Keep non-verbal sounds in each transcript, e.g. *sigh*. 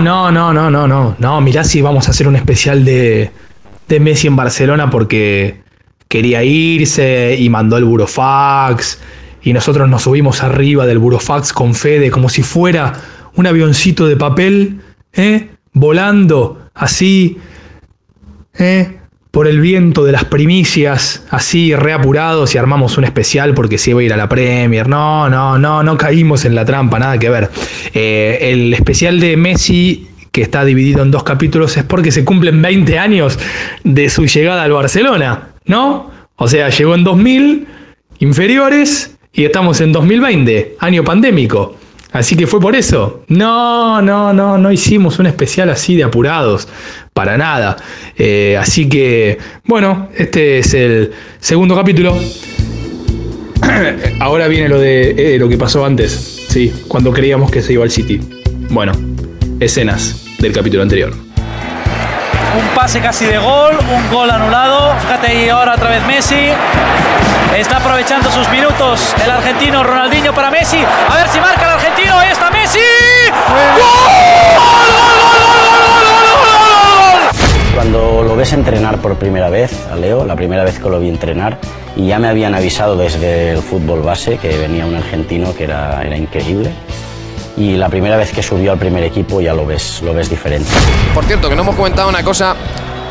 no, no, no, no, no, no. Mirá si vamos a hacer un especial de, de Messi en Barcelona porque quería irse y mandó el burofax. Y nosotros nos subimos arriba del burofax con Fede como si fuera un avioncito de papel, ¿eh? volando así, ¿eh? Por el viento de las primicias, así reapurados y armamos un especial porque se iba a ir a la Premier. No, no, no, no caímos en la trampa, nada que ver. Eh, el especial de Messi que está dividido en dos capítulos es porque se cumplen 20 años de su llegada al Barcelona, ¿no? O sea, llegó en 2000, inferiores, y estamos en 2020, año pandémico. Así que fue por eso. No, no, no, no hicimos un especial así de apurados, para nada. Eh, así que, bueno, este es el segundo capítulo. *coughs* Ahora viene lo de eh, lo que pasó antes, sí, cuando creíamos que se iba al City. Bueno, escenas del capítulo anterior. Un pase casi de gol, un gol anulado. Fíjate ahí ahora otra vez Messi. Está aprovechando sus minutos el argentino Ronaldinho para Messi. A ver si marca el argentino. Ahí está Messi. Cuando lo ves entrenar por primera vez, a Leo, la primera vez que lo vi entrenar, y ya me habían avisado desde el fútbol base que venía un argentino que era, era increíble. Y la primera vez que subió al primer equipo ya lo ves, lo ves diferente. Por cierto, que no hemos comentado una cosa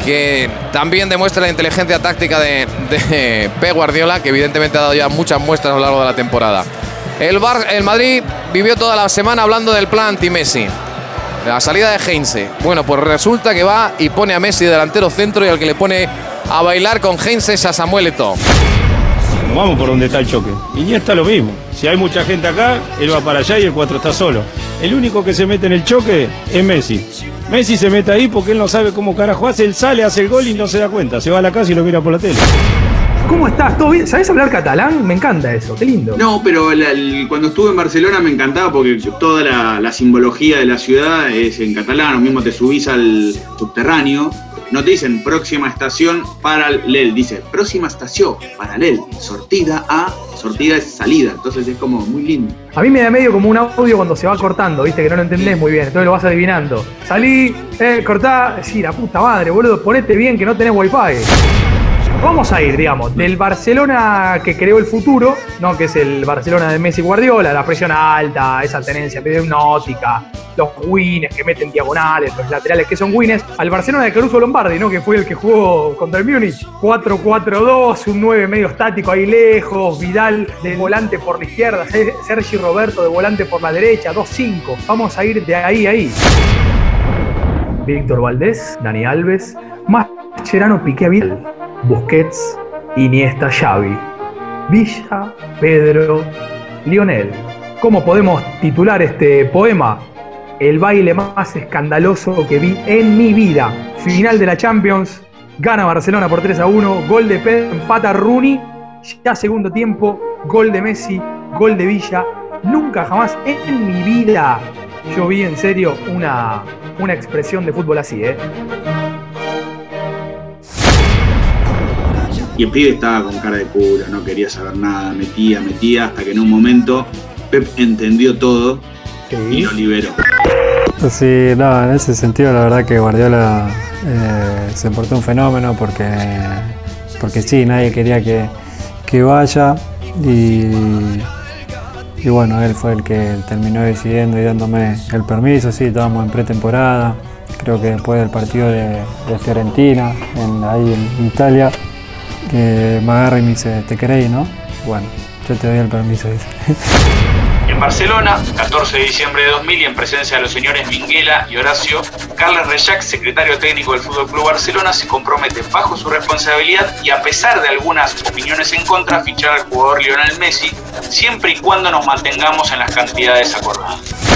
que también demuestra la inteligencia táctica de, de *laughs* Pep Guardiola, que evidentemente ha dado ya muchas muestras a lo largo de la temporada. El, Bar, el Madrid vivió toda la semana hablando del plan anti-Messi. La salida de Heinze. Bueno, pues resulta que va y pone a Messi delantero centro y al que le pone a bailar con Heinze es a Samuel Eto'o. Vamos por donde está el choque. Y ya está lo mismo. Si hay mucha gente acá, él va para allá y el 4 está solo. El único que se mete en el choque es Messi. Messi se mete ahí porque él no sabe cómo carajo hace. Él sale, hace el gol y no se da cuenta. Se va a la casa y lo mira por la tele. ¿Cómo estás? ¿Todo bien? ¿Sabes hablar catalán? Me encanta eso, qué lindo. No, pero la- el- cuando estuve en Barcelona me encantaba porque toda la, la simbología de la ciudad es en catalán, o mismo te subís al subterráneo, no te dicen próxima estación paralel, dice próxima estación paralel, sortida a, sortida es salida, entonces es como muy lindo. A mí me da medio como un audio cuando se va cortando, viste, que no lo entendés muy bien, entonces lo vas adivinando. Salí, eh, cortá, sí, la puta madre, boludo, ponete bien que no tenés wifi. Vamos a ir, digamos, del Barcelona que creó el futuro, ¿no? Que es el Barcelona de Messi Guardiola, la presión alta, esa tenencia hipnótica, los wins que meten diagonales, los laterales que son wins, al Barcelona de Caruso Lombardi, ¿no? Que fue el que jugó contra el Múnich. 4-4-2, un 9 medio estático ahí lejos, Vidal de volante por la izquierda, Ser- Sergi Roberto de volante por la derecha, 2-5. Vamos a ir de ahí a ahí. Víctor Valdés, Dani Alves, Mascherano Piqué Vidal, Busquets, Iniesta Xavi, Villa, Pedro, Lionel. ¿Cómo podemos titular este poema? El baile más escandaloso que vi en mi vida. Final de la Champions, gana Barcelona por 3 a 1, gol de Pedro, empata Rooney, ya segundo tiempo, gol de Messi, gol de Villa. Nunca jamás en mi vida yo vi en serio una, una expresión de fútbol así, ¿eh? Y el pibe estaba con cara de culo, no quería saber nada, metía, metía, hasta que en un momento Pep entendió todo y lo liberó. Sí, no, en ese sentido la verdad que Guardiola eh, se portó un fenómeno porque, porque sí, nadie quería que, que vaya y, y bueno, él fue el que terminó decidiendo y dándome el permiso, sí, estábamos en pretemporada, creo que después del partido de, de Fiorentina, en- ahí en Italia, que me agarra y me dice, ¿te queréis, no? Bueno, yo te doy el permiso, dice. En Barcelona, 14 de diciembre de 2000 y en presencia de los señores Minguela y Horacio, Carles Rechac, secretario técnico del Fútbol Club Barcelona, se compromete bajo su responsabilidad y a pesar de algunas opiniones en contra, fichar al jugador Lionel Messi, siempre y cuando nos mantengamos en las cantidades acordadas.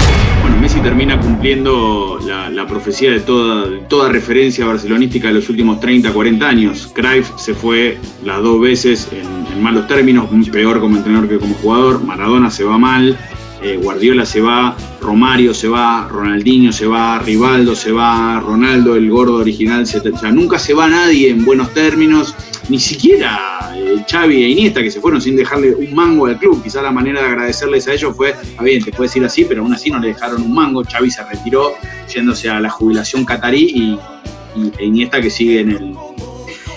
Messi termina cumpliendo la, profecía de toda, toda referencia barcelonística de los últimos 30, 40 años. Cruyff se fue las dos veces en malos términos, peor como entrenador que como jugador. Maradona se va mal, eh, Guardiola se va, Romario se va, Ronaldinho se va, Rivaldo se va, Ronaldo, el gordo original, se, o sea, nunca se va nadie en buenos términos, ni siquiera eh, Xavi e Iniesta, que se fueron sin dejarle un mango al club. Quizá la manera de agradecerles a ellos fue, está bien, te puedes ir así, pero aún así no le dejaron un mango. Xavi se retiró yéndose a la jubilación catarí y, y e Iniesta que sigue en el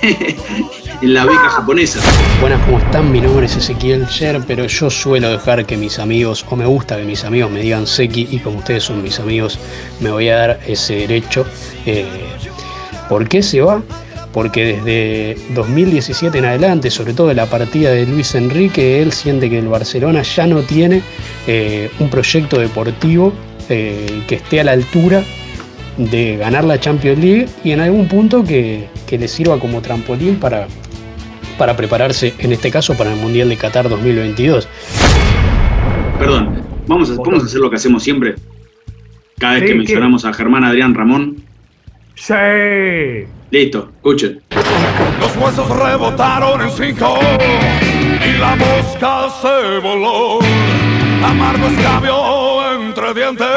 *laughs* en la beca japonesa. Buenas, ¿cómo están? Mi nombre es Ezequiel Sher, pero yo suelo dejar que mis amigos, o me gusta que mis amigos me digan Seki, y como ustedes son mis amigos, me voy a dar ese derecho. Eh, ¿Por qué se va? Porque desde 2017 en adelante, sobre todo de la partida de Luis Enrique, él siente que el Barcelona ya no tiene eh, un proyecto deportivo eh, que esté a la altura de ganar la Champions League y en algún punto que, que le sirva como trampolín para, para prepararse, en este caso, para el Mundial de Qatar 2022. Perdón, vamos a, vamos a hacer lo que hacemos siempre. Cada vez Sí, que mencionamos a Germán Adrián Ramón. Sí. Listo, escuchen. Los huesos rebotaron en cinco y la mosca se voló. Amargo escabio entre dientes,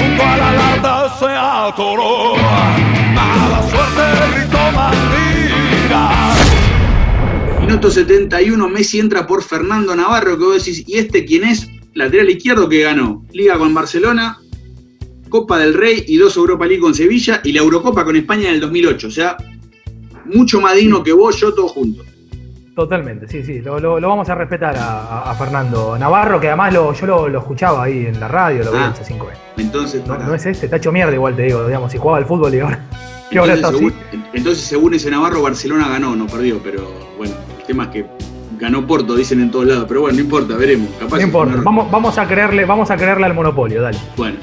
junto a la lata se atoró. Mala suerte gritó Mandinga. Minuto 71, Messi entra por Fernando Navarro, que vos decís, ¿y este quién es? Lateral izquierdo que ganó Liga con Barcelona, Copa del Rey y dos Europa League con Sevilla y la Eurocopa con España en el 2008. O sea, mucho más digno que vos, yo, todos juntos. Totalmente, sí, sí. Lo, lo- lo vamos a respetar a, Fernando Navarro, que además lo, yo lo, lo escuchaba ahí en la radio, lo vi Ah. en C5N. Entonces, No, no es este, está hecho mierda igual te digo, digamos, si jugaba al fútbol y ahora, *laughs* está así. entonces, según ese Navarro, Barcelona ganó, no perdió, pero bueno, el tema es que ganó Porto, dicen en todos lados, pero bueno, no importa, veremos. Capaz No importa, vamos, vamos a creerle, vamos a creerle al monopolio, dale. Bueno,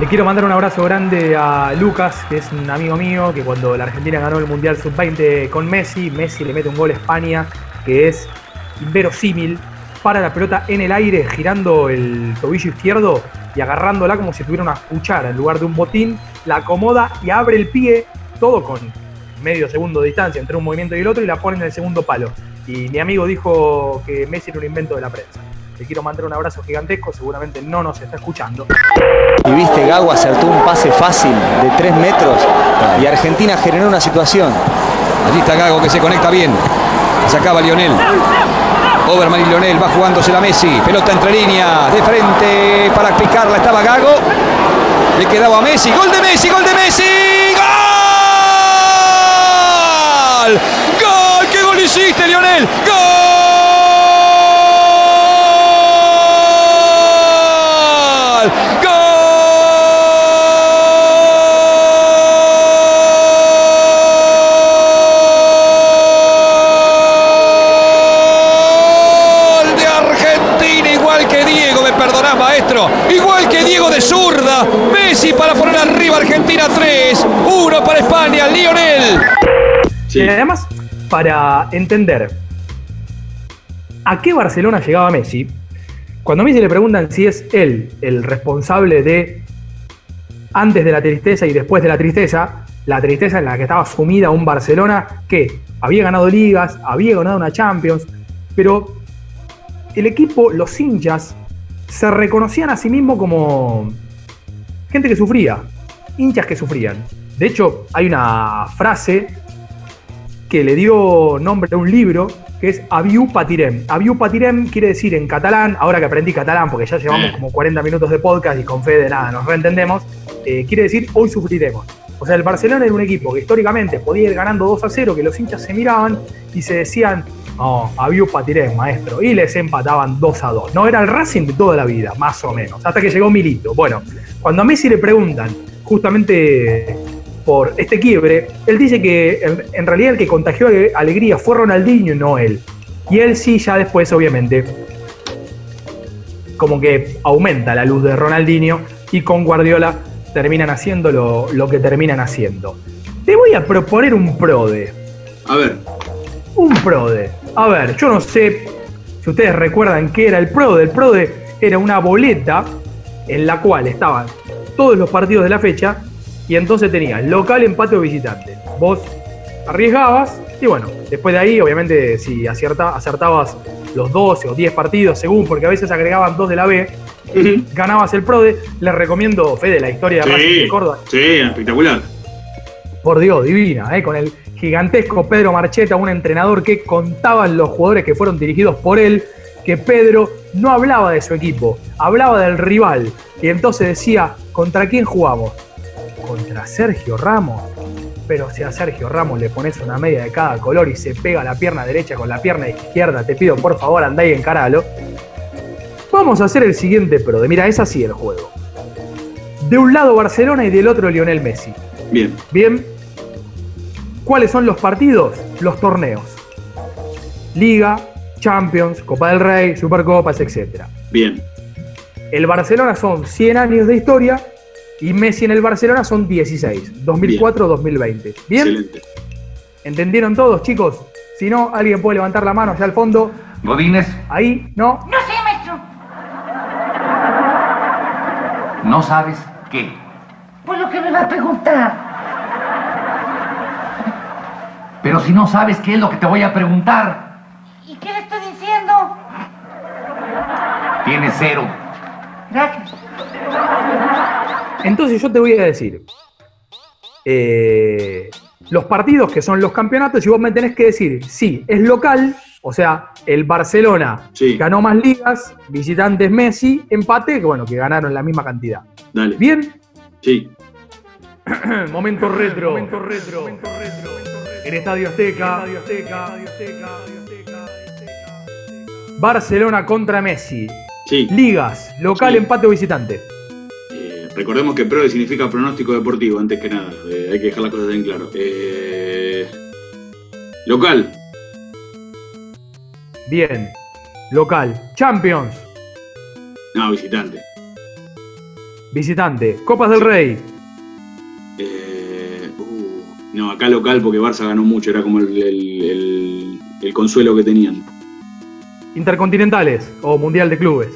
Le quiero mandar un abrazo grande a Lucas, que es un amigo mío, que cuando la Argentina ganó el Mundial Sub-20 con Messi, Messi le mete un gol a España, que es inverosímil, para la pelota en el aire, girando el tobillo izquierdo y agarrándola como si tuviera una cuchara en lugar de un botín, la acomoda y abre el pie, todo con medio segundo de distancia entre un movimiento y el otro, y la pone en el segundo palo. Y mi amigo dijo que Messi era un invento de la prensa. Le quiero mandar un abrazo gigantesco, seguramente no nos está escuchando. Y viste, Gago acertó un pase fácil de 3 metros y Argentina generó una situación. Allí está Gago que se conecta bien. Sacaba Lionel. Overman y Lionel va jugándose la Messi. Pelota entre líneas. De frente para picarla estaba Gago. Le quedaba a Messi. Gol de Messi, gol de Messi. ¡Gol! ¡Qué gol hiciste, Lionel! ¡Gol! ¡Gol de Argentina! Igual que Diego, me perdonás, maestro. Igual que Diego de zurda. Messi para poner arriba Argentina 3. 1 para España, Lionel. Y además, para entender a qué Barcelona llegaba Messi, cuando a Messi le preguntan si es él el responsable de antes de la tristeza y después de la tristeza, la tristeza en la que estaba sumida un Barcelona que había ganado ligas, había ganado una Champions, pero el equipo, los hinchas, se reconocían a sí mismos como gente que sufría, hinchas que sufrían. De hecho, hay una frase que le dio nombre a un libro que es Abiu Patirem. Abiu Patirem quiere decir en catalán, ahora que aprendí catalán, porque ya llevamos como 40 minutos de podcast y con fe de nada nos reentendemos, eh, quiere decir hoy sufriremos. O sea, el Barcelona era un equipo que históricamente podía ir ganando 2 a 0, que los hinchas se miraban y se decían, no, Abiu Patirem, maestro, y les empataban 2 a 2. No, era el Racing de toda la vida, más o menos, hasta que llegó Milito. Bueno, cuando a Messi le preguntan justamente por este quiebre, él dice que en, en realidad el que contagió ale- alegría fue Ronaldinho y no él. Y él sí, ya después, obviamente, como que aumenta la luz de Ronaldinho y con Guardiola terminan haciendo lo, lo que terminan haciendo. Te voy a proponer un prode. A ver. Un prode. A ver, yo no sé si ustedes recuerdan qué era el prode. El prode era una boleta en la cual estaban todos los partidos de la fecha y entonces tenías local, empate o visitante. Vos arriesgabas y bueno, después de ahí, obviamente, si acierta- acertabas los 12 o 10 partidos, según, porque a veces agregaban dos de la B, ganabas el PRODE. Les recomiendo, Fede, la historia de Racing de Sí, Córdoba. sí, espectacular. Por Dios, divina, ¿eh? con el gigantesco Pedro Marcheta, un entrenador que contaban los jugadores que fueron dirigidos por él, que Pedro no hablaba de su equipo, hablaba del rival. Y entonces decía, ¿contra quién jugamos? Contra Sergio Ramos. Pero si a Sergio Ramos le pones una media de cada color y se pega la pierna derecha con la pierna izquierda, te pido por favor andá y encaralo. Vamos a hacer el siguiente pro. Mira, es así el juego. De un lado Barcelona y del otro Lionel Messi. Bien. Bien. ¿Cuáles son los partidos? Los torneos. Liga, Champions, Copa del Rey, Supercopas, etc. Bien. El Barcelona son 100 años de historia y Messi en el Barcelona son 16, 2004-2020. ¿Bien? Excelente. ¿Entendieron todos, chicos? Si no, alguien puede levantar la mano allá al fondo. Godínez, Ahí, ¿no? No sé, maestro. no sabes qué. Pues lo que me va a preguntar. Pero si no sabes qué es lo que te voy a preguntar, ¿Y qué le estoy diciendo? tienes cero. Gracias. Entonces yo te voy a decir. eh, los partidos que son los campeonatos y vos me tenés que decir si es local, o sea, el Barcelona Sí. ganó más ligas, visitantes Messi, empate, que bueno, que ganaron la misma cantidad. Dale. ¿Bien? Sí. *clears throat* Momento retro. Momento retro. En Estadio Azteca. Barcelona contra Messi. Sí. Ligas, local, Sí. empate o visitante. Recordemos que PRO significa pronóstico deportivo, antes que nada. Eh, hay que dejar las cosas bien claro. Eh, local. Bien. Local. Champions. No, visitante. Visitante. Copas del Rey. Eh, uh, no, acá local porque Barça ganó mucho. Era como el, el- el- el consuelo que tenían. Intercontinentales o Mundial de Clubes.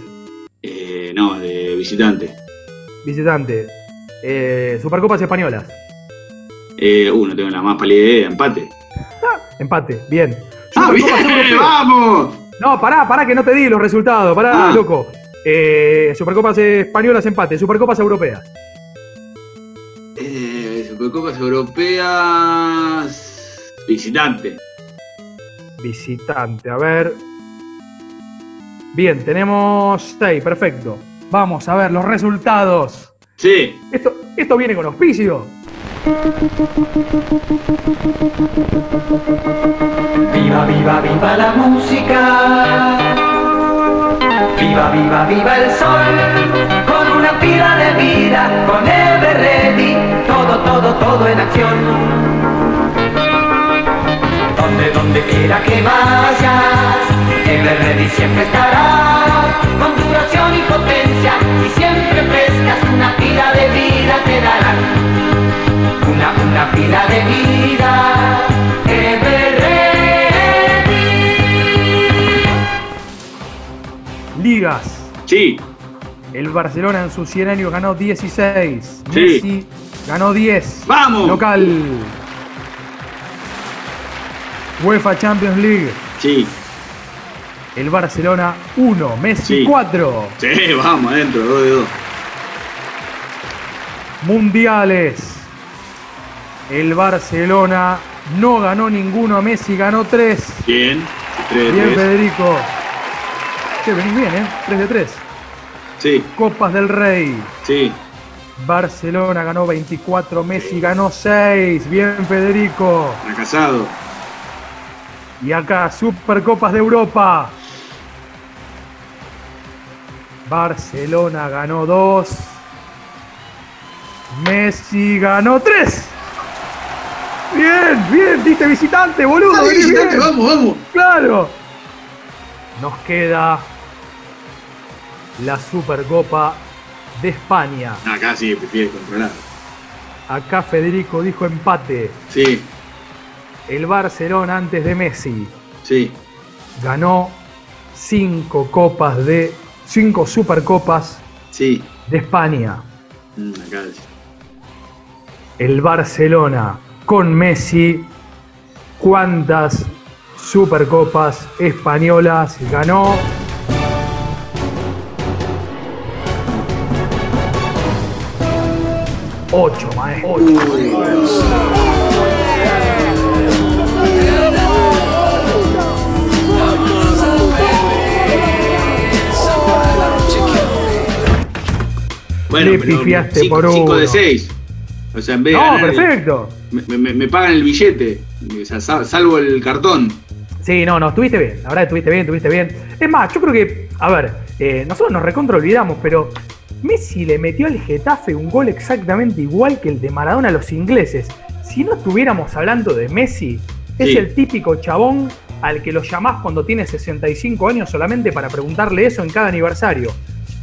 Eh, no, de visitante. Visitante. Eh, Supercopas Españolas. Eh, uh, no tengo la más pálida idea. Empate. Empate. Bien. ¡Ah, bien! Supercopas Europeas. ¡Vamos! No, pará, pará, que no te di los resultados. Pará, Ah. loco. Eh, Supercopas Españolas, empate. Supercopas Europeas. Eh, Supercopas Europeas. Visitante. Visitante. A ver. Bien, tenemos 6. Perfecto. Vamos a ver los resultados. Sí. Esto, esto viene con auspicio. Viva, viva, viva la música. Viva, viva, viva el sol. Con una pila de vida, con Ever Ready. Todo, todo, todo en acción. Donde, donde quiera que vayas, Ever Ready siempre estará. Duración y potencia, y siempre frescas, una pila de vida te darán. Una, una pila de vida. Ligas. Sí. El Barcelona en sus 100 años ganó 16. Sí. Messi ganó 10. ¡Vamos! Local. UEFA Champions League. Sí. El Barcelona 1. Messi Sí. 4. Sí, vamos adentro, 2 de 2. Mundiales. El Barcelona no ganó ninguno. Messi ganó 3. Bien. 3 de Bien, 3. Federico. Che, venís bien, ¿eh? 3 de 3. Sí, Copas del Rey. sí. Barcelona ganó 24, Messi ganó 6. Bien, Federico. Fracasado. Y acá, Supercopas de Europa. Barcelona ganó 2. Messi ganó 3. Bien, bien, diste visitante, boludo. Dale, visitante, bien. vamos, vamos. Claro. Nos queda la Supercopa de España. Acá sí, prefiere controlar. Acá Federico dijo empate. Sí, El Barcelona antes de Messi sí. ganó cinco copas de. Cinco supercopas Sí. de España. Mm, acá. El Barcelona con Messi. ¿Cuántas supercopas españolas ganó? Ocho, maestro. Bueno, Le pero pifiaste cinco- por uno. de 6. O sea, en vez de No, ganar perfecto. me, me- me pagan el billete. O sea, sal- salvo el cartón. Sí, no, no, estuviste bien. La verdad, estuviste bien, estuviste bien. Es más, yo creo que, a ver, eh, nosotros nos recontra olvidamos, pero Messi le metió al Getafe un gol exactamente igual que el de Maradona a los ingleses. Si no estuviéramos hablando de Messi, es Sí. el típico chabón al que lo llamás cuando tiene 65 años solamente para preguntarle eso en cada aniversario.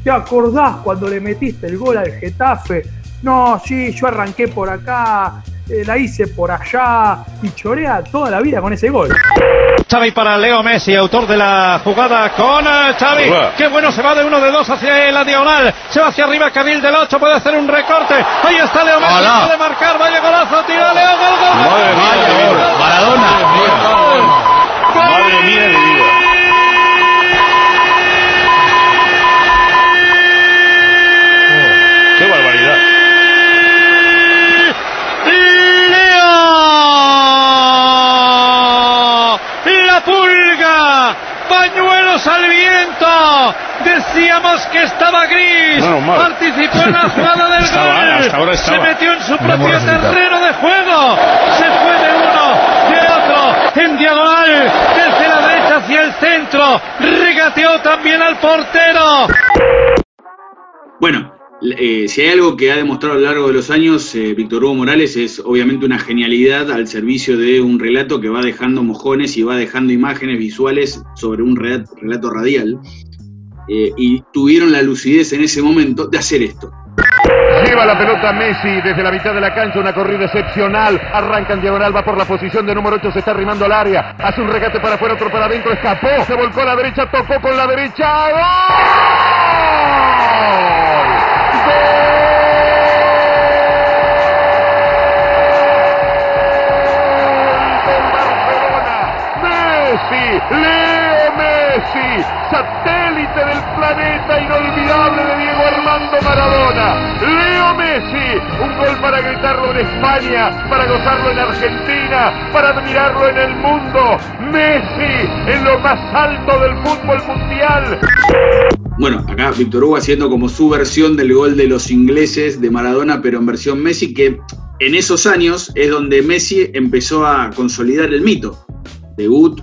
¿Te acordás cuando le metiste el gol al Getafe? No, sí, yo arranqué por acá, eh, la hice por allá y chorea toda la vida con ese gol. Xavi para Leo Messi, autor de la jugada con eh, Xavi. Hola. Qué bueno, se va de uno de dos hacia la diagonal. Se va hacia arriba, Carril del 8, puede hacer un recorte. Ahí está Leo Messi, Hola. puede marcar, vaya golazo, tira Leo, gol, gol, gol. Madre mía. Maradona. Madre mía de mi vida. Oh, qué barbaridad. ¡Leo! ¡La pulga! ¡Pañuelos al viento! Decíamos que estaba gris. Participó en la jugada del Estaba, gol. hasta ahora Se metió en su propio terreno de juego. Se fue de uno, de otro, en diagonal, desde la derecha hacia el centro. Regateó también al portero. Bueno, eh, si hay algo que ha demostrado a lo largo de los años eh, Víctor Hugo Morales es obviamente una genialidad al servicio de un relato que va dejando mojones y va dejando imágenes visuales sobre un rela- relato radial. Eh, y tuvieron la lucidez en ese momento de hacer esto. Lleva la pelota Messi desde la mitad de la cancha, una corrida excepcional. Arranca en diagonal, va por la posición de número 8, se está arrimando al área. Hace un regate para afuera, otro para adentro, escapó, se volcó a la derecha, tocó con la derecha. Messi, Leo Messi, satélite del planeta inolvidable de Diego Armando Maradona. Leo Messi, un gol para gritarlo en España, para gozarlo en Argentina, para admirarlo en el mundo. Messi, en lo más alto del fútbol mundial. Bueno, acá Víctor Hugo haciendo como su versión del gol de los ingleses de Maradona, pero en versión Messi, que en esos años es donde Messi empezó a consolidar el mito. Debut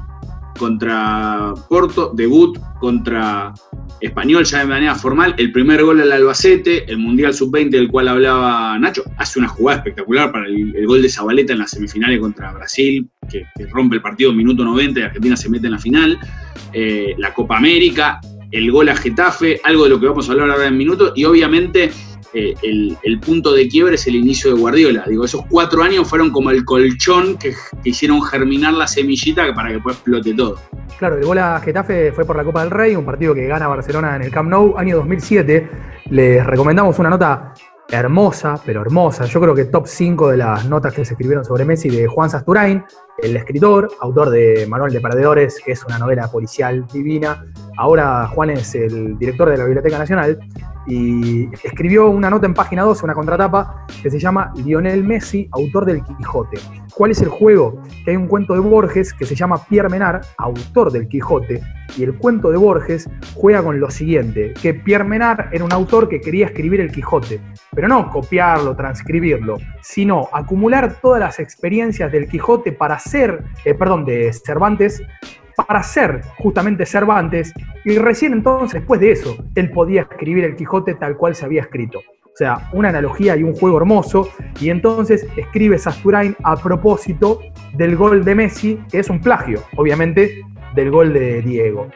contra Porto, debut contra Español ya de manera formal, el primer gol al Albacete, el Mundial Sub-20 del cual hablaba Nacho, hace una jugada espectacular para el, gol de Zabaleta en las semifinales contra Brasil, que, rompe el partido minuto 90 y Argentina se mete en la final, Eh, la Copa América, el gol a Getafe, algo de lo que vamos a hablar ahora en minutos, y obviamente eh, el, punto de quiebre es el inicio de Guardiola. Digo, esos cuatro años fueron como el colchón que, que hicieron germinar la semillita para que después explote todo. Claro, el gol a Getafe fue por la Copa del Rey, un partido que gana Barcelona en el Camp Nou, año 2007. Les recomendamos una nota hermosa, pero hermosa. Yo creo que top 5 de las notas que se escribieron sobre Messi de Juan Sasturain, el escritor, autor de Manuel de Perdedores, que es una novela policial divina. Ahora Juan es el director de la Biblioteca Nacional y escribió una nota en página 12, una contratapa, que se llama Lionel Messi, autor del Quijote. ¿Cuál es el juego? Que hay un cuento de Borges que se llama Pierre Menard, autor del Quijote, y el cuento de Borges juega con lo siguiente, que Pierre Menard era un autor que quería escribir el Quijote, pero no copiarlo, transcribirlo, sino acumular todas las experiencias del Quijote para ser, eh, perdón, de Cervantes, para ser justamente Cervantes, y recién entonces, después de eso, él podía escribir el Quijote tal cual se había escrito. Sea, una analogía y un juego hermoso, y entonces escribe Sasturain a propósito del gol de Messi, que es un plagio, obviamente, del gol de Diego.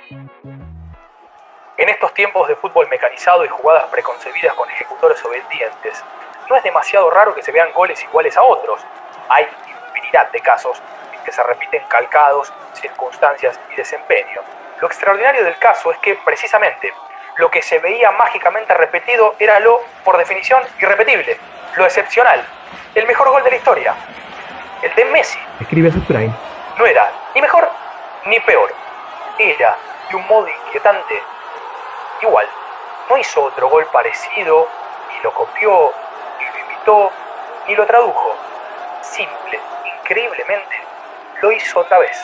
En estos tiempos de fútbol mecanizado y jugadas preconcebidas con ejecutores obedientes, no es demasiado raro que se vean goles iguales a otros. Hay infinidad de casos en que se repiten calcados, circunstancias y desempeño. Lo extraordinario del caso es que, precisamente, lo que se veía mágicamente repetido era lo, por definición, irrepetible, lo excepcional, el mejor gol de la historia. El de Messi. Escribe Sasturain. No era ni mejor ni peor. Era, de un modo inquietante, igual. No hizo otro gol parecido, ni lo copió, ni lo imitó, ni lo tradujo. Simple, increíblemente, lo hizo otra vez.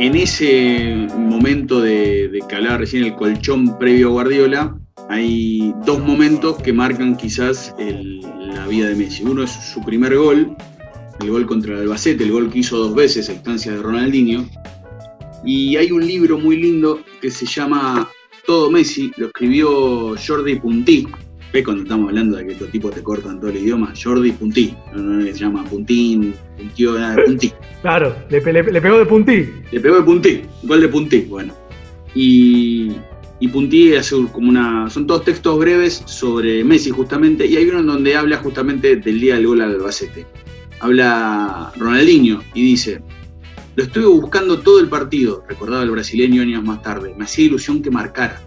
En, ese momento de, de que hablaba recién el colchón previo a Guardiola, hay dos momentos que marcan quizás la vida de Messi. Uno es su primer gol, el gol contra el Albacete, el gol que hizo dos veces a instancia de Ronaldinho. Y hay un libro muy lindo que se llama Todo Messi, lo escribió Jordi Puntí. ¿Ves cuando estamos hablando de que estos tipos te cortan todo el idioma? Jordi Puntí, no, se llama Puntín, Puntió, nada de Puntí. Claro, le, le- le pegó de puntí. Le pegó de Puntí, gol de Puntí, bueno. Y, y Puntí hace como una. Son todos textos breves sobre Messi, justamente, y hay uno en donde habla justamente del día del gol al Albacete. Habla Ronaldinho y dice: Lo estuve buscando todo el partido, recordaba el brasileño años más tarde. Me hacía ilusión que marcara.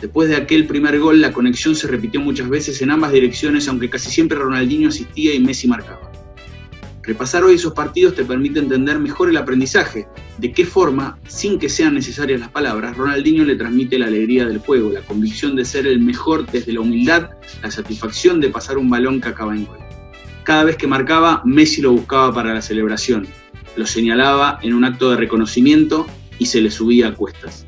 Después de aquel primer gol, la conexión se repitió muchas veces en ambas direcciones, aunque casi siempre Ronaldinho asistía y Messi marcaba. Repasar hoy esos partidos te permite entender mejor el aprendizaje, de qué forma, sin que sean necesarias las palabras, Ronaldinho le transmite la alegría del juego, la convicción de ser el mejor desde la humildad, la satisfacción de pasar un balón que acaba en gol. Cada vez que marcaba, Messi lo buscaba para la celebración, lo señalaba en un acto de reconocimiento y se le subía a cuestas.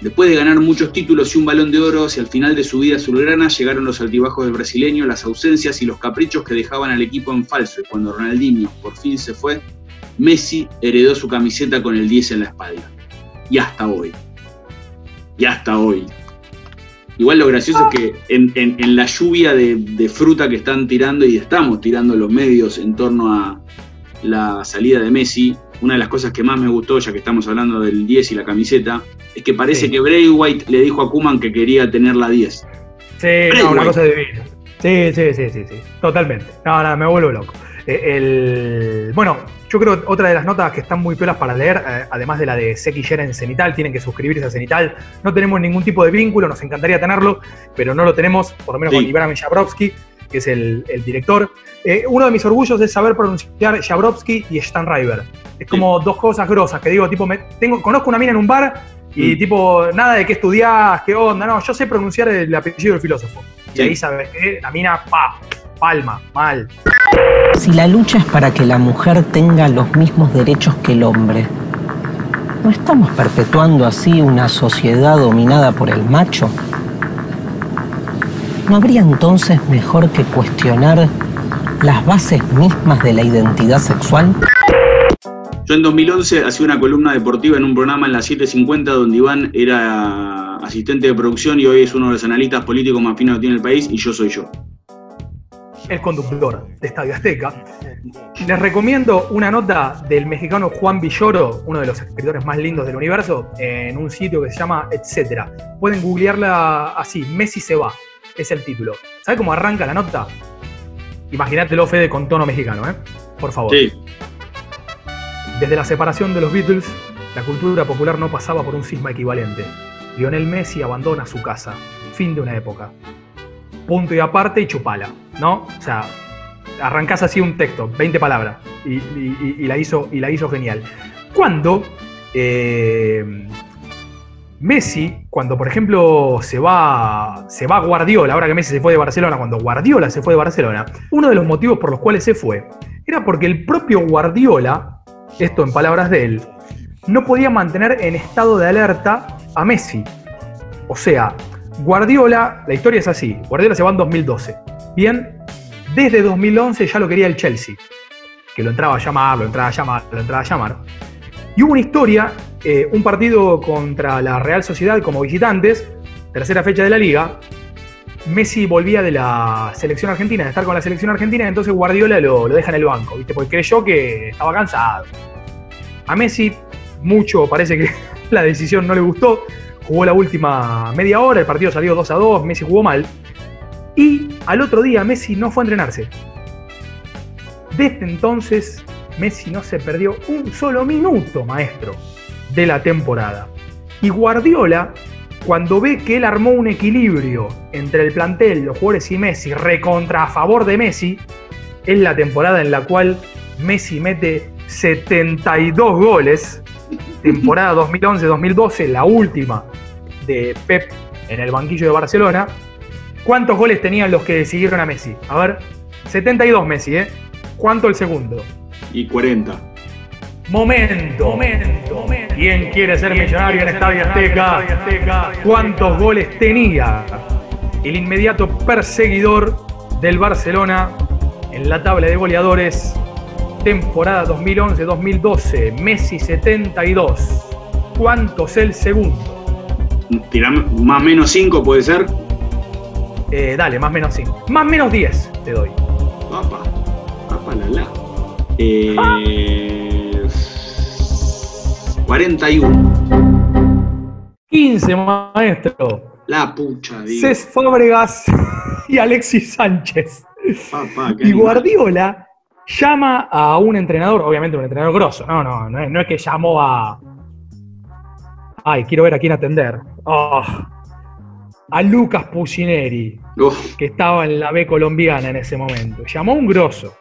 Después de ganar muchos títulos y un balón de oro hacia el final de su vida azulgrana, llegaron los altibajos del brasileño, las ausencias y los caprichos que dejaban al equipo en falso. Y cuando Ronaldinho por fin se fue, Messi heredó su camiseta con el 10 en la espalda. Y hasta hoy. Y hasta hoy. Igual lo gracioso es que en, la lluvia de fruta que están tirando y estamos tirando los medios en torno a la salida de Messi, una de las cosas que más me gustó, ya que estamos hablando del 10 y la camiseta, es que parece Sí. que Bray White le dijo a Kuman que quería tener la 10. Sí, no, una cosa divina. Sí, sí, sí, sí, sí. Totalmente. No, no, me vuelvo loco. Eh, el... Bueno, yo creo que otra de las notas que están muy piolas para leer, eh, además de la de Seki Yera en Cenital, tienen que suscribirse a Cenital. No tenemos ningún tipo de vínculo, nos encantaría tenerlo, pero no lo tenemos, por lo menos Sí. con Iván Jabrowski, que es el, el director. Eh, uno de mis orgullos es saber pronunciar Jabrowski y Stanriver. Es como dos cosas grosas que digo, tipo, me, tengo, conozco una mina en un bar y Mm. tipo, nada de qué estudiás, qué onda, no, yo sé pronunciar el apellido del filósofo. Y Sí. ahí sabes que la mina, pa, palma, mal. Si la lucha es para que la mujer tenga los mismos derechos que el hombre, ¿no estamos perpetuando así una sociedad dominada por el macho? ¿No habría entonces mejor que cuestionar las bases mismas de la identidad sexual? Yo en 2011 hacía una columna deportiva en un programa en la 750 donde Iván era asistente de producción y hoy es uno de los analistas políticos más finos que tiene el país y yo soy yo. el conductor de Estadio Azteca. Les recomiendo una nota del mexicano Juan Villoro, uno de los escritores más lindos del universo, en un sitio que se llama Etcétera. Pueden googlearla así, Messi se va, es el título. ¿Sabe cómo arranca la nota? Imagínatelo, Fede, con tono mexicano, ¿eh? Por favor. Sí. Desde la separación de los Beatles, la cultura popular no pasaba por un cisma equivalente. Lionel Messi abandona su casa. Fin de una época. Punto y aparte y chupala, ¿no? O sea, arrancás así un texto, 20 palabras, y la, hizo, y la hizo genial. Cuando eh, Messi, cuando por ejemplo se va, se va Guardiola, ahora que Messi se fue de Barcelona, cuando Guardiola se fue de Barcelona, uno de los motivos por los cuales se fue era porque el propio Guardiola, esto en palabras de él, no podía mantener en estado de alerta a Messi. O sea, Guardiola, la historia es así, Guardiola se va en 2012. Bien, desde 2011 ya lo quería el Chelsea, que lo entraba a llamar, lo entraba a llamar, lo entraba a llamar. Y hubo una historia, eh, un partido contra la Real Sociedad como visitantes, tercera fecha de la liga. Messi volvía de la selección argentina, de estar con la selección argentina, entonces Guardiola lo, lo deja en el banco, ¿viste? porque creyó que estaba cansado. A Messi mucho parece que *laughs* la decisión no le gustó, jugó la última media hora, el partido salió 2 a 2, Messi jugó mal, y al otro día Messi no fue a entrenarse. Desde entonces, Messi no se perdió un solo minuto, maestro, de la temporada. Y Guardiola, cuando ve que él armó un equilibrio entre el plantel, los jugadores y Messi, recontra a favor de Messi, es la temporada en la cual Messi mete 72 goles. Temporada 2011-2012, la última de Pep en el banquillo de Barcelona. ¿Cuántos goles tenían los que siguieron a Messi? A ver, 72 Messi, ¿eh? ¿Cuánto el segundo? Y 40. Momento. Momento. ¿Quién quiere ser millonario en Estadio Azteca? ¿Cuántos goles tenía el inmediato perseguidor del Barcelona en la tabla de goleadores? Temporada 2011-2012, Messi 72. ¿Cuántos el segundo? Tirame más o menos 5 puede ser. Eh, dale, más menos 5. Más menos 10 te doy. Papá, papá la la. Eh, 41. 15, maestro. La pucha, digo. Cés Fábregas *laughs* y Alexis Sánchez. Papá, Y. Guardiola llama a un entrenador, obviamente un entrenador grosso, no, no, no es, no es que llamó a. Ay, quiero ver a quién atender. Oh, a Lucas Pucineri, Uf, que estaba en la B colombiana en ese momento. Llamó a un grosso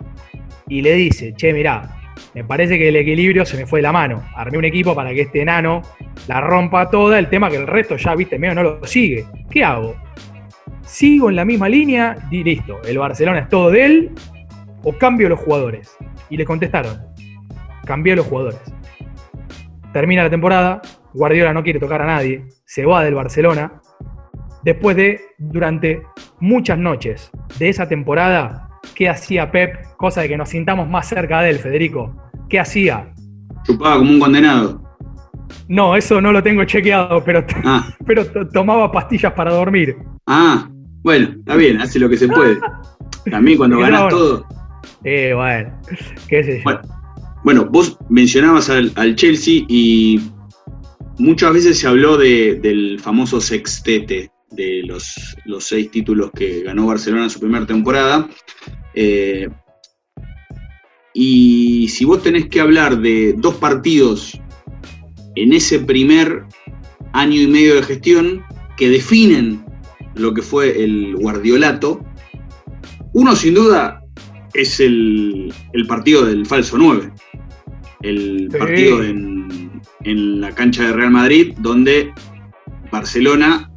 y le dice: Che, mirá, me parece que el equilibrio se me fue de la mano. Armé un equipo para que este enano la rompa toda. El tema que el resto ya, viste, medio no lo sigue. ¿Qué hago? ¿Sigo en la misma línea? Y listo, el Barcelona es todo de él o cambio los jugadores. Y le contestaron, cambié los jugadores. Termina la temporada, Guardiola no quiere tocar a nadie, se va del Barcelona. Después de, durante muchas noches de esa temporada, ¿qué hacía Pep? Cosa de que nos sintamos más cerca de él, Federico. ¿Qué hacía? chupaba como un condenado. No, eso no lo tengo chequeado, pero, Ah, *laughs* pero to- tomaba pastillas para dormir. ah, bueno, está bien, hace lo que se puede. *laughs* También cuando no- todo. Eh, bueno, qué sé yo. Bueno, vos mencionabas al, Chelsea y muchas veces se habló de- del famoso sextete de los, los seis títulos que ganó Barcelona en su primera temporada. Eh, y si vos tenés que hablar de dos partidos en ese primer año y medio de gestión que definen lo que fue el guardiolato, uno sin duda es el, el partido del falso 9. El Sí. partido en, en la cancha de Real Madrid, donde Barcelona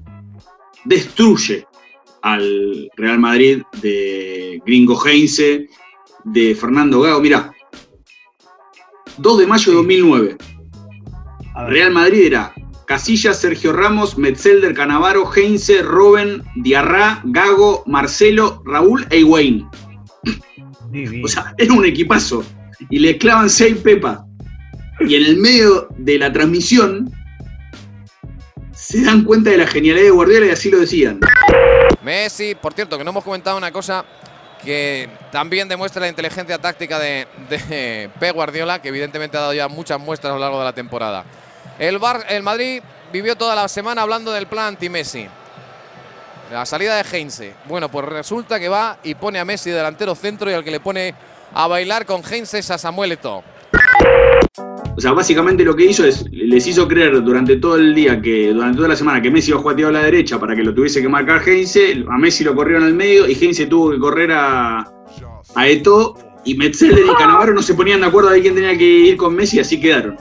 destruye al Real Madrid de Gringo Heinze, de Fernando Gago. Mirá, 2 de mayo de 2009. Real Madrid era Casillas, Sergio Ramos, Metzelder, Canavaro, Heinze, Robben, Diarra, Gago, Marcelo, Raúl e Higuaín. O sea, era un equipazo. Y le clavan seis pepas. Y en el medio de la transmisión se dan cuenta de la genialidad de Guardiola y así lo decían. Messi, por cierto, que no hemos comentado una cosa que también demuestra la inteligencia táctica de, de Pep Guardiola, que evidentemente ha dado ya muchas muestras a lo largo de la temporada. El, Bar, el Madrid vivió toda la semana hablando del plan anti-Messi. La salida de Heinze. Bueno, pues resulta que va y pone a Messi delantero centro y al que le pone a bailar con Heinze es a Samuel Eto'o. O sea, básicamente lo que hizo es, les hizo creer durante todo el día, que durante toda la semana, que Messi iba a jugar a la derecha para que lo tuviese que marcar Heinze. A Messi lo corrieron al medio y Heinze tuvo que correr a, a Eto'o. Y Metzeler y Canavaro no se ponían de acuerdo de quién tenía que ir con Messi, así quedaron.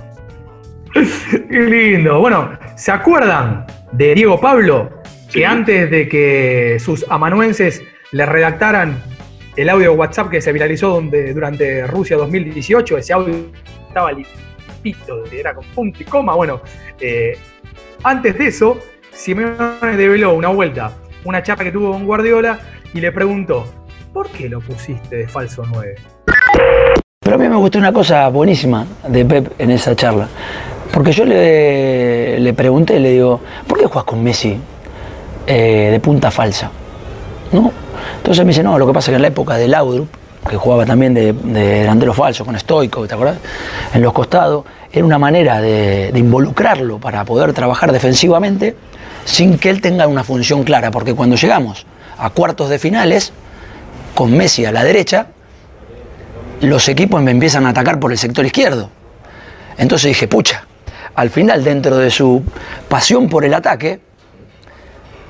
*laughs* Qué lindo. Bueno, ¿se acuerdan de Diego Pablo? Que antes de que sus amanuenses le redactaran el audio WhatsApp que se viralizó donde- durante Rusia 2018, ese audio estaba limpito, era con punto y coma. Bueno, eh, antes de eso, Simeone develó una vuelta, una charla que tuvo con Guardiola y le preguntó, ¿por qué lo pusiste de falso 9? Pero a mí me gustó una cosa buenísima de Pep en esa charla. Porque yo le, le pregunté, le digo, ¿por qué juegas con Messi eh, de punta falsa? ¿No? Entonces me dice, no, lo que pasa es que en la época de Laudrup, que jugaba también de, de delantero falso con Stoico, ¿te acordás? En los costados, era una manera de, de involucrarlo para poder trabajar defensivamente sin que él tenga una función clara. Porque cuando llegamos a cuartos de finales, con Messi a la derecha, los equipos me empiezan a atacar por el sector izquierdo. Entonces dije, pucha, al final dentro de su pasión por el ataque,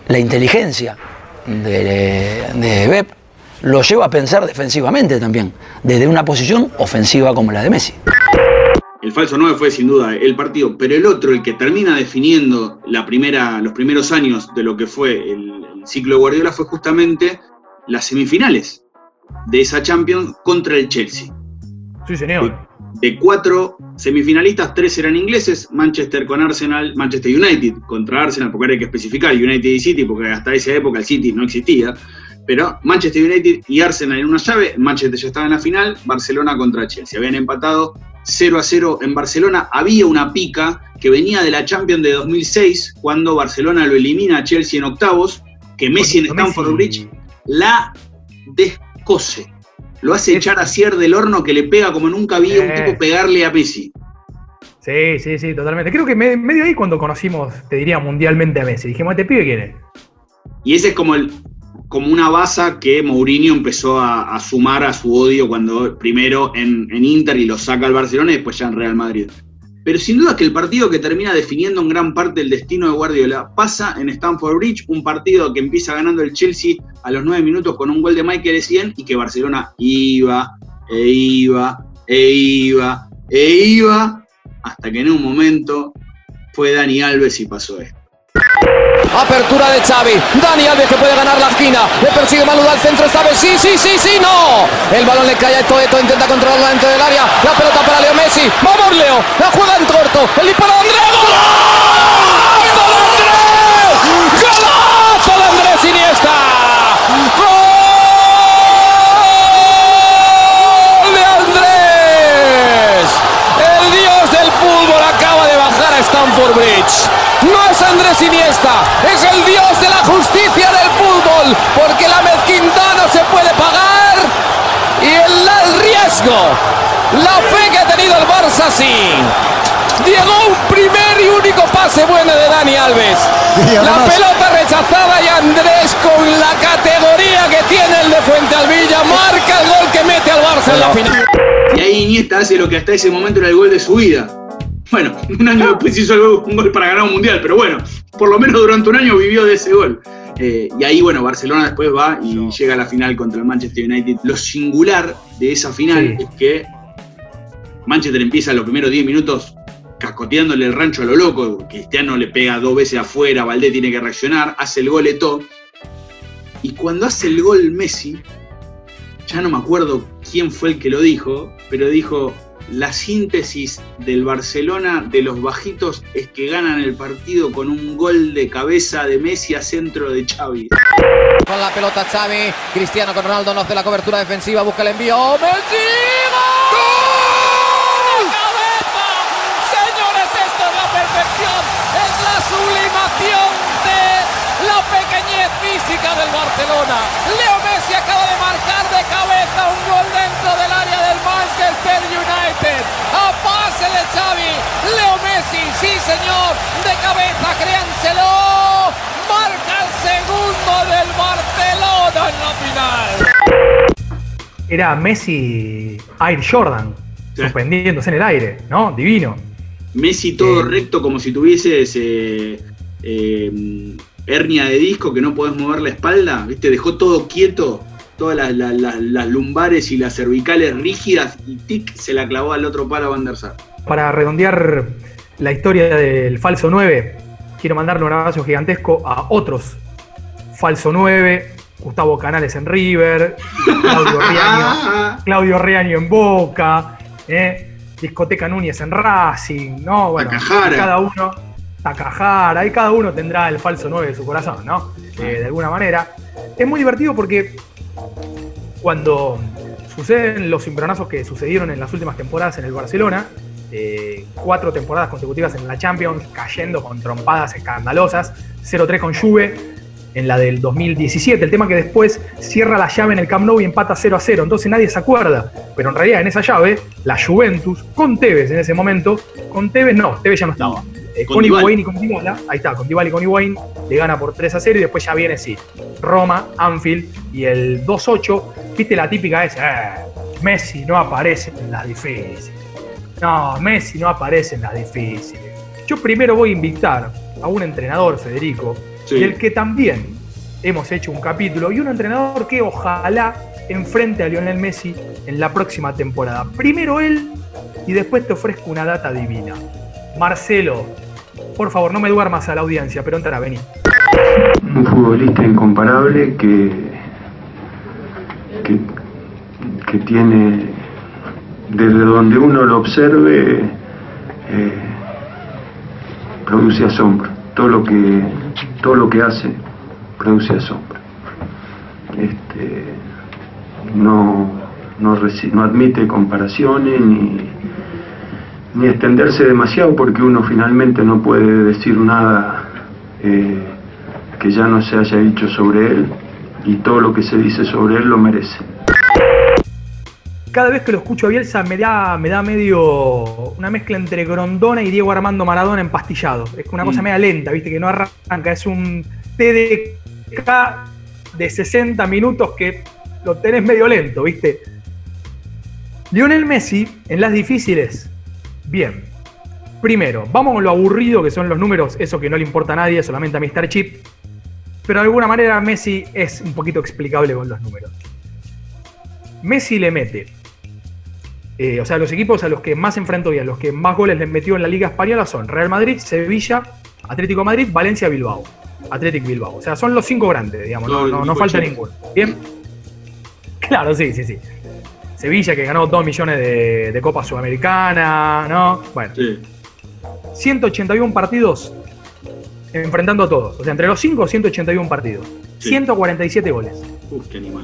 la inteligencia de, de lo lleva a pensar defensivamente también, desde una posición ofensiva como la de Messi. El falso 9 fue sin duda el partido, pero el otro, el que termina definiendo la primera, los primeros años de lo que fue el, el ciclo de Guardiola, fue justamente las semifinales de esa Champions contra el Chelsea. Sí, señor. De cuatro semifinalistas, tres eran ingleses, Manchester con Arsenal, Manchester United contra Arsenal, porque ahora hay que especificar United y City, porque hasta esa época el City no existía. Pero Manchester United y Arsenal en una llave, Manchester ya estaba en la final, Barcelona contra Chelsea. Habían empatado 0 a 0 en Barcelona. Había una pica que venía de la Champions de 2006, cuando Barcelona lo elimina a Chelsea en octavos, que Messi en Stamford Bridge la descose. Lo hace echar a Cier del horno que le pega como nunca vi a un tipo pegarle a Messi. Sí, sí, sí, totalmente. Creo que me- medio ahí cuando conocimos, te diría, mundialmente a Messi. Dijimos, ¿este pibe quién es? Y ese es como, el, como una baza que Mourinho empezó a, a sumar a su odio cuando primero en, en Inter y lo saca al Barcelona y después ya en Real Madrid. Pero sin duda que el partido que termina definiendo en gran parte el destino de Guardiola pasa en Stamford Bridge, un partido que empieza ganando el Chelsea a los nueve minutos con un gol de Michael Essien y que Barcelona iba, e iba, e iba, e iba, hasta que en un momento fue Dani Alves y pasó esto. Apertura de Xavi. Dani Alves que puede ganar la esquina. Le persigue Manu al centro esta vez. Sí, sí, sí, sí, no. El balón le cae a Eto. Eto intenta controlarla dentro del área. La pelota para Leo Messi. Vamos, Leo. La juega en corto. El disparo de Andrés. ¡Golazo de Andrés! ¡Golazo Andrés Iniesta! ¡Gol de Andrés! El dios del fútbol acaba de bajar a Stamford Bridge. No es Iniesta, es el dios de la justicia del fútbol, porque la mezquindad no se puede pagar y el, el riesgo, la fe que ha tenido el Barça sí. Llegó un primer y único pase bueno de Dani Alves. La pelota rechazada y Andrés con la categoría que tiene el de Fuente Alvilla marca el gol que mete al Barça en la final. Y ahí Iniesta hace lo que hasta ese momento era el gol de su vida. Bueno, un año después hizo el un gol para ganar un mundial, pero bueno, por lo menos durante un año vivió de ese gol. Eh, y ahí, bueno, Barcelona después va y llega a la final contra el Manchester United. Lo singular de esa final Sí. es que Manchester empieza los primeros 10 minutos cascoteándole el rancho a lo loco. Cristiano le pega dos veces afuera, Valdés tiene que reaccionar, hace el gol Eto'o. Y cuando hace el gol Messi, ya no me acuerdo quién fue el que lo dijo, pero dijo, la síntesis del Barcelona de los bajitos es que ganan el partido con un gol de cabeza de Messi a centro de Xavi. Con la pelota Xavi, Cristiano con Ronaldo no hace la cobertura defensiva, busca el envío. ¡Messi! ¡Gol! ¡Cabeza! Señores, esto es la perfección, es la sublimación de la pequeñez física del Barcelona. Leo Messi acaba de marcar de cabeza un gol dentro del área del Manchester United. A pase de Xavi, Leo Messi, sí señor, de cabeza, créanselo. Marca el segundo del Barcelona en la final. Era Messi Air Jordan, suspendiéndose en el aire, ¿no? Divino. Messi todo recto como si tuvieses eh, eh, hernia de disco que no podés mover la espalda, ¿viste? Dejó todo quieto, todas las, las- las- las lumbares y las cervicales rígidas y tic, se la clavó al otro palo a Van der Sar. Para redondear la historia del falso 9, quiero mandarle un abrazo gigantesco a otros falso 9, Gustavo Canales en River, Claudio Riaño, *laughs* Claudio Riaño en Boca, ¿eh? Discoteca Núñez en Racing, ¿no? Bueno, cada uno, Takahara, ahí cada uno tendrá el falso 9 de su corazón, ¿no? Eh, de alguna manera. Es muy divertido porque cuando suceden los cimbronazos que sucedieron en las últimas temporadas en el Barcelona, eh, cuatro temporadas consecutivas en la Champions, cayendo con trompadas escandalosas, 0-3 con Juve en la del 2017, el tema que después cierra la llave en el Camp Nou y empata 0-0, entonces nadie se acuerda, pero en realidad en esa llave, la Juventus, con Tevez en ese momento, con Tevez no, Tevez ya no estaba, Eh, Con. Higuaín y con Dybala, ahí está, con Dybala y con Higuaín, le gana por 3 a 0 y después ya viene, sí, Roma, Anfield y el 2-8, viste la típica es, eh, Messi no aparece en las difíciles. No, Messi no aparece en las difíciles. Yo primero voy a invitar a un entrenador, Federico, Sí. del que también hemos hecho un capítulo, y un entrenador que ojalá enfrente a Lionel Messi en la próxima temporada. Primero él y después te ofrezco una data divina. Marcelo, por favor, no me duermas a la audiencia, pero entra, vení. un futbolista incomparable que, que, que tiene desde donde uno lo observe, eh, produce asombro. Todo lo que, todo lo que hace produce asombro. Este, no, no, no admite comparaciones ni, ni extenderse demasiado porque uno finalmente no puede decir nada eh, que ya no se haya dicho sobre él y todo lo que se dice sobre él lo merece. Cada vez que lo escucho a Bielsa me da, me da medio una mezcla entre Grondona y Diego Armando Maradona empastillado. Es una cosa Mm. media lenta, viste, que no arranca. Es un TDK de 60 minutos que lo tenés medio lento, viste. Lionel Messi en las difíciles, bien. Primero, vamos con lo aburrido que son los números, eso que no le importa a nadie, solamente a Mr. Chip. Pero de alguna manera Messi es un poquito explicable con los números. Messi le mete. Eh, o sea, los equipos a los que más enfrentó y a los que más goles le metió en la Liga Española son Real Madrid, Sevilla, Atlético Madrid, Valencia, Bilbao. Atlético Bilbao. O sea, son los cinco grandes, digamos. No, falta ninguno. Bien. *laughs* Claro, sí, sí, sí. Sevilla que ganó 2 millones de, de Copa Sudamericana, ¿no? Bueno. 181 partidos enfrentando a todos. O sea, entre los 5, 181 partidos. 147 goles. Uf, qué animal.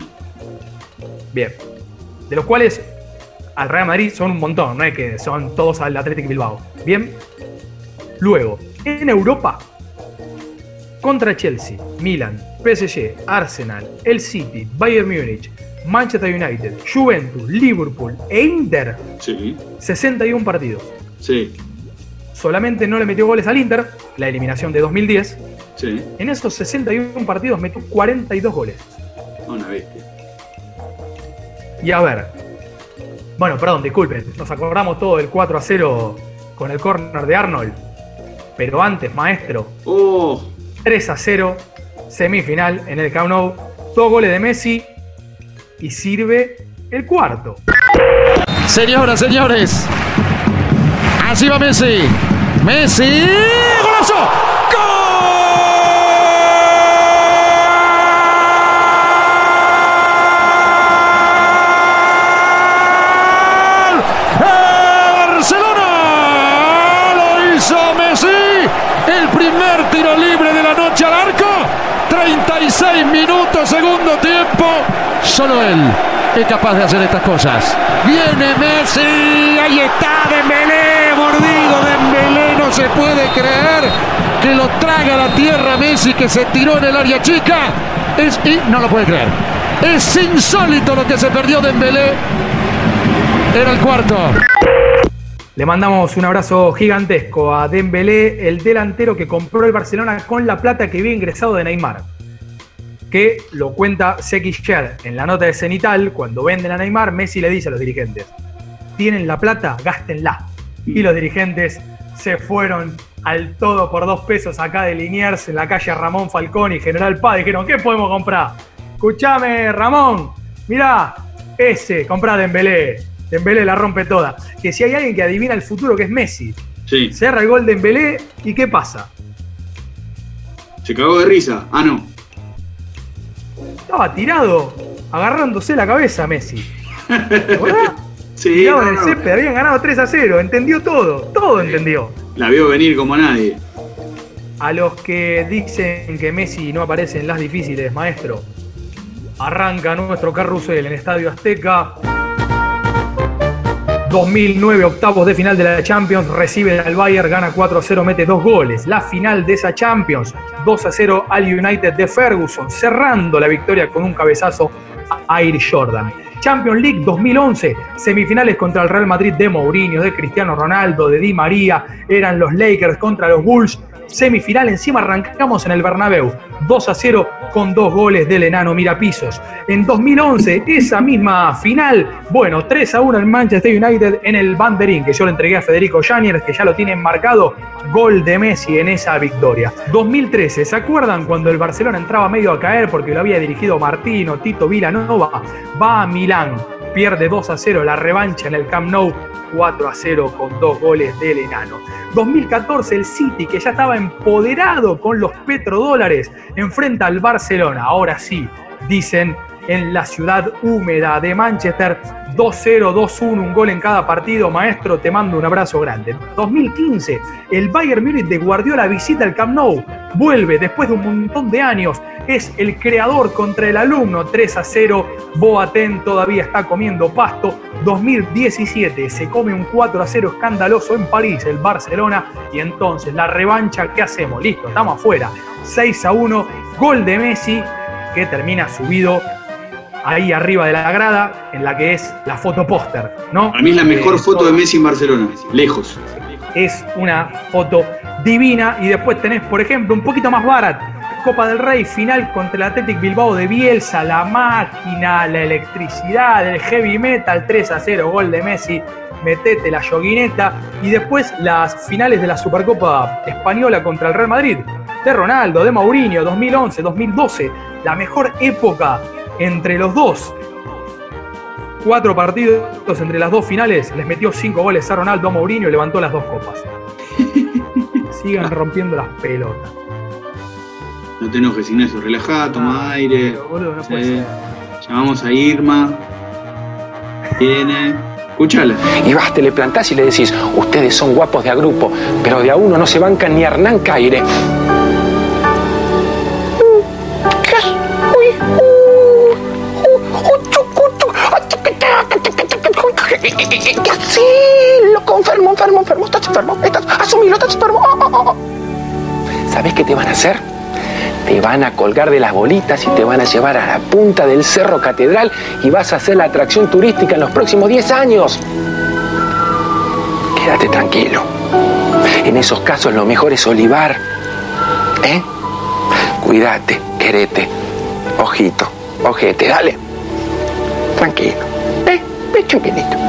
Bien. De los cuales al Real Madrid son un montón, no es que son todos al Athletic Bilbao. Bien. Luego, en Europa, contra Chelsea, Milan, PSG, Arsenal, el City, Bayern Múnich, Manchester United, Juventus, Liverpool e Inter, Sí, 61 partidos. sí, Solamente no le metió goles al Inter, la eliminación de 2010. sí. En esos 61 partidos metió 42 goles. Una bestia. Y a ver. Bueno, perdón, disculpen. Nos acordamos todo del 4 a 0 con el córner de Arnold. Pero antes, maestro. Oh. 3 a 0, semifinal en el Camp Nou. Dos goles de Messi y sirve el cuarto. Señoras, señores. Así va Messi. Messi. ¡Golazo! ¡Gol! ¡Eh, ¡Barcelona! Lo hizo Messi. El primer tiro libre de la noche al arco. 36 minutos, segundo tiempo. Solo él es capaz de hacer estas cosas. Viene Messi. Ahí está Dembélé. Mordido Dembélé. No se puede creer que lo traga a la tierra Messi que se tiró en el área chica. Es, y no lo puede creer. Es insólito lo que se perdió Dembélé. Era el cuarto. Le mandamos un abrazo gigantesco a Dembélé, el delantero que compró el Barcelona con la plata que había ingresado de Neymar. Que lo cuenta Seki Sher en la nota de Cenital, cuando venden a Neymar, Messi le dice a los dirigentes, tienen la plata, gástenla. Y los dirigentes se fueron al todo por dos pesos acá de Liniers en la calle Ramón Falcón y General Paz. Dijeron, ¿qué podemos comprar? Escuchame, Ramón, mirá, ese, comprá Dembélé. Dembélé la rompe toda. Que si hay alguien que adivina el futuro, que es Messi. Sí. Cerra el gol de Dembélé y ¿qué pasa? Se cagó de risa. Ah, no. Estaba tirado, agarrándose la cabeza Messi. ¿Te acordás? *laughs* Sí, no, en el no. césped, habían ganado 3 a 0, entendió todo, todo entendió. La vio venir como nadie. A los que dicen que Messi no aparece en las difíciles, maestro, arranca nuestro carrusel en Estadio Azteca. 2009, octavos de final de la Champions, recibe al Bayern, gana 4 a 0, mete dos goles. La final de esa Champions, 2 a 0 al United de Ferguson, cerrando la victoria con un cabezazo a Air Jordan. Champions League 2011, semifinales contra el Real Madrid de Mourinho, de Cristiano Ronaldo, de Di María, eran los Lakers contra los Bulls. Semifinal, encima arrancamos en el Bernabéu, 2 a 0 con dos goles del enano Mirapisos. En 2011, esa misma final, bueno, 3 a 1 en Manchester United en el Banderín, que yo le entregué a Federico Yáñez, que ya lo tienen marcado, gol de Messi en esa victoria. 2013, ¿se acuerdan cuando el Barcelona entraba medio a caer porque lo había dirigido Martino, Tito Vilanova? Va a Milán, pierde 2 a 0 la revancha en el Camp Nou, 4 a 0 con dos goles del enano. 2014 el City, que ya estaba empoderado con los petrodólares, enfrenta al Barcelona. Ahora sí, dicen en la ciudad húmeda de Manchester. 2-0, 2-1, un gol en cada partido. Maestro, te mando un abrazo grande. 2015, el Bayern Múnich de Guardiola visita el Camp Nou. Vuelve después de un montón de años. Es el creador contra el alumno. 3 a 0. Boateng todavía está comiendo pasto. 2017 se come un 4 a 0 escandaloso en París, el Barcelona. Y entonces la revancha, ¿qué hacemos? Listo, estamos afuera. 6 a 1. Gol de Messi que termina subido ahí arriba de la grada, en la que es la foto póster, ¿no? Para mí es la mejor Eh, foto de Messi en Barcelona, lejos. es una foto divina. Y después tenés, por ejemplo, un poquito más barata. Copa del Rey, final contra el Athletic Bilbao de Bielsa, la máquina, la electricidad, el heavy metal, 3 a 0, gol de Messi, metete la yoguineta. Y después las finales de la Supercopa Española contra el Real Madrid, de Ronaldo, de Mourinho, 2011, 2012, la mejor época entre los dos cuatro partidos entre las dos finales, les metió cinco goles a Ronaldo, a Mourinho y levantó las dos copas. *laughs* Sigan rompiendo las pelotas. No te enojes, Ignacio, relajá, toma aire. boludo, no Sí. puede ser. Llamamos a Irma. Viene. Escúchala. Y vas, te le plantás y le decís, ustedes son guapos de a grupo, pero de a uno no se bancan ni Hernán Caire. ¿Qué así? Loco, enfermo, enfermo, enfermo, estás enfermo, estás, asumilo, estás enfermo. Oh, oh, oh. ¿Sabés qué te van a hacer? Te van a colgar de las bolitas y te van a llevar a la punta del Cerro Catedral y vas a ser la atracción turística en los próximos 10 años. Quédate tranquilo. En esos casos lo mejor es olivar. ¿Eh? Cuídate, querete. Ojito, ojete, dale. Tranquilo. Ve, ve.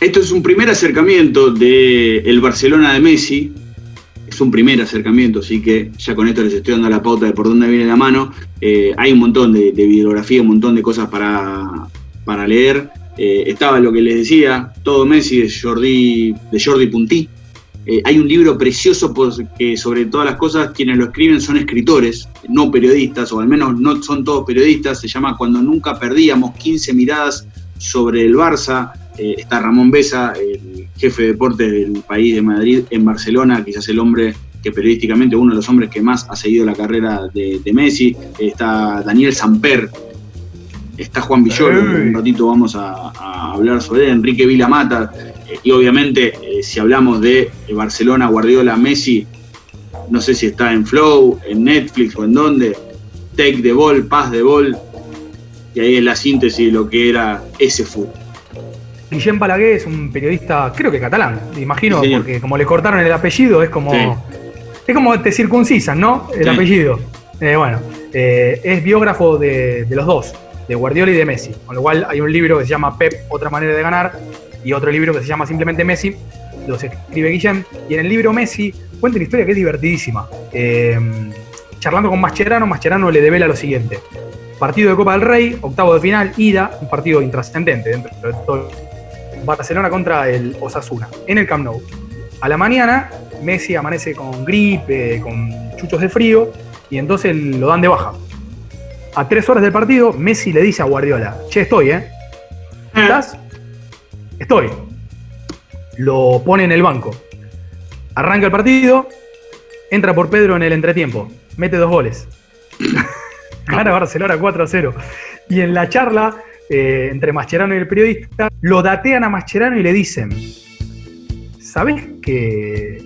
Esto es un primer acercamiento del Barcelona de Messi. Es un primer acercamiento, así que ya con esto les estoy dando la pauta de por dónde viene la mano. Eh, hay un montón de, de un montón de cosas para, para leer. Eh, estaba lo que les decía, todo Messi de Jordi, de Jordi Puntí. Eh, hay un libro precioso porque sobre todas las cosas quienes lo escriben son escritores, no periodistas, o al menos no son todos periodistas. Se llama Cuando nunca perdíamos, 15 miradas sobre el Barça. Eh, está Ramón Besa, el jefe de deportes del país de Madrid en Barcelona, quizás el hombre que periodísticamente uno de los hombres que más ha seguido la carrera de, de Messi. Está Daniel Samper, está Juan Villoro, un ratito vamos a, a hablar sobre él, Enrique Vilamata, eh, y obviamente eh, si hablamos de eh, Barcelona, Guardiola, Messi, no sé si está en Flow, en Netflix o en dónde, Take the Ball, Pass the Ball, y ahí es la síntesis de lo que era ese fútbol. Guillem Balaguer es un periodista, creo que catalán, me imagino, Sí, porque como le cortaron el apellido, es como. Sí. Es como te circuncisan, ¿no? El Sí. apellido. Eh, bueno, eh, es biógrafo de, de los dos, de Guardiola y de Messi. Con lo cual hay un libro que se llama Pep, otra manera de ganar, y otro libro que se llama simplemente Messi. Los escribe Guillem. Y en el libro Messi cuenta una historia que es divertidísima. Eh, charlando con Mascherano, Mascherano le devela lo siguiente. Partido de Copa del Rey, octavo de final, ida, un partido intrascendente dentro de todo. Barcelona contra el Osasuna, en el Camp Nou. A la mañana, Messi amanece con gripe, con chuchos de frío, y entonces lo dan de baja. A tres horas del partido, Messi le dice a Guardiola, che, estoy, ¿eh? ¿Estás? Estoy. Lo pone en el banco. Arranca el partido, entra por Pedro en el entretiempo, mete dos goles. *laughs* Gana Barcelona 4 a 0. Y en la charla eh, entre Mascherano y el periodista, lo datean a Mascherano y le dicen: ¿Sabés que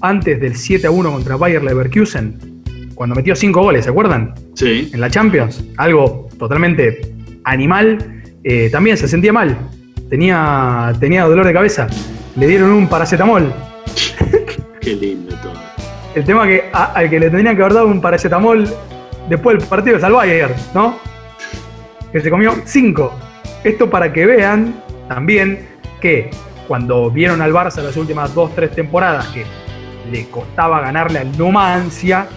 antes del 7 a 1 contra Bayer Leverkusen, cuando metió 5 goles, ¿se acuerdan? Sí. En la Champions, algo totalmente animal, eh, también se sentía mal. Tenía, tenía dolor de cabeza. Le dieron un paracetamol. *laughs* Qué lindo todo. El tema que a- al que le tendrían que haber dado un paracetamol después del partido es al Bayern, ¿no? Que se comió cinco. Esto para que vean también que cuando vieron al Barça las últimas dos, tres temporadas que le costaba ganarle al Numancia,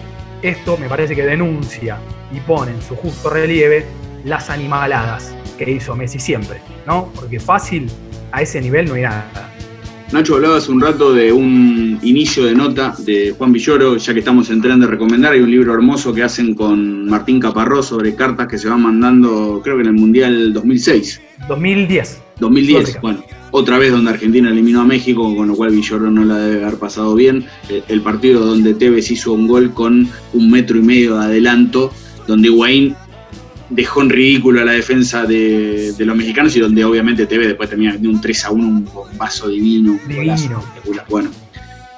esto me parece que denuncia y pone en su justo relieve las animaladas que hizo Messi siempre, ¿no? Porque fácil a ese nivel no hay nada. Nacho hablaba hace un rato de un inicio de nota de Juan Villoro, ya que estamos entrando a recomendar, hay un libro hermoso que hacen con Martín Caparrós sobre cartas que se van mandando, creo que en el Mundial 2006. 2010. 2010, Sudáfrica. bueno, otra vez donde Argentina eliminó a México, con lo cual Villoro no la debe haber pasado bien. Eh, El partido donde Tevez hizo un gol con un metro y medio de adelanto, donde Higuaín dejó en ridículo a la defensa de, de los mexicanos y donde obviamente Tevez después termina de un 3 a 1, un bombazo divino, un golazo. Bueno,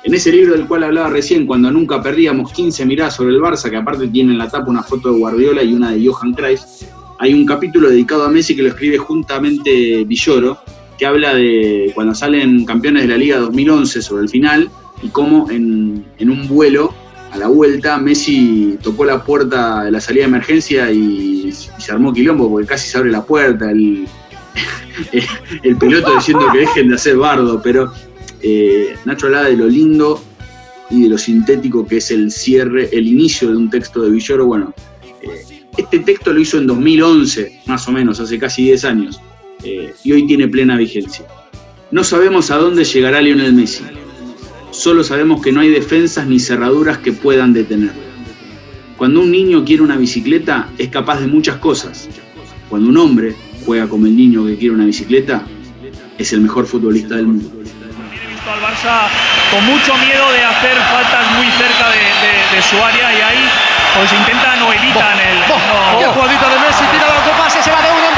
en ese libro del cual hablaba recién, cuando nunca perdíamos 15 miradas sobre el Barça, que aparte tiene en la tapa una foto de Guardiola y una de Johan Cruyff, hay un capítulo dedicado a Messi que lo escribe juntamente Villoro, que habla de cuando salen campeones de la Liga 2011 sobre el final y cómo en, en un vuelo a la vuelta Messi tocó la puerta de la salida de emergencia y, se armó quilombo porque casi se abre la puerta, el, *laughs* el piloto diciendo que dejen de hacer bardo, pero eh, Nacho hablaba de lo lindo y de lo sintético que es el cierre, el inicio de un texto de Villoro. Bueno, eh, este texto lo hizo en 2011, más o menos, hace casi 10 años, eh, y hoy tiene plena vigencia. No sabemos a dónde llegará Lionel Messi. Solo sabemos que no hay defensas ni cerraduras que puedan detenerlo. Cuando un niño quiere una bicicleta, es capaz de muchas cosas. Cuando un hombre juega como el niño que quiere una bicicleta, es el mejor futbolista del mundo. visto al Barça con mucho miedo de hacer faltas muy cerca de, de- de su área y ahí pues intentan o evitan el... no- Qué jugadita de Messi, tira largo pase, se va de uno,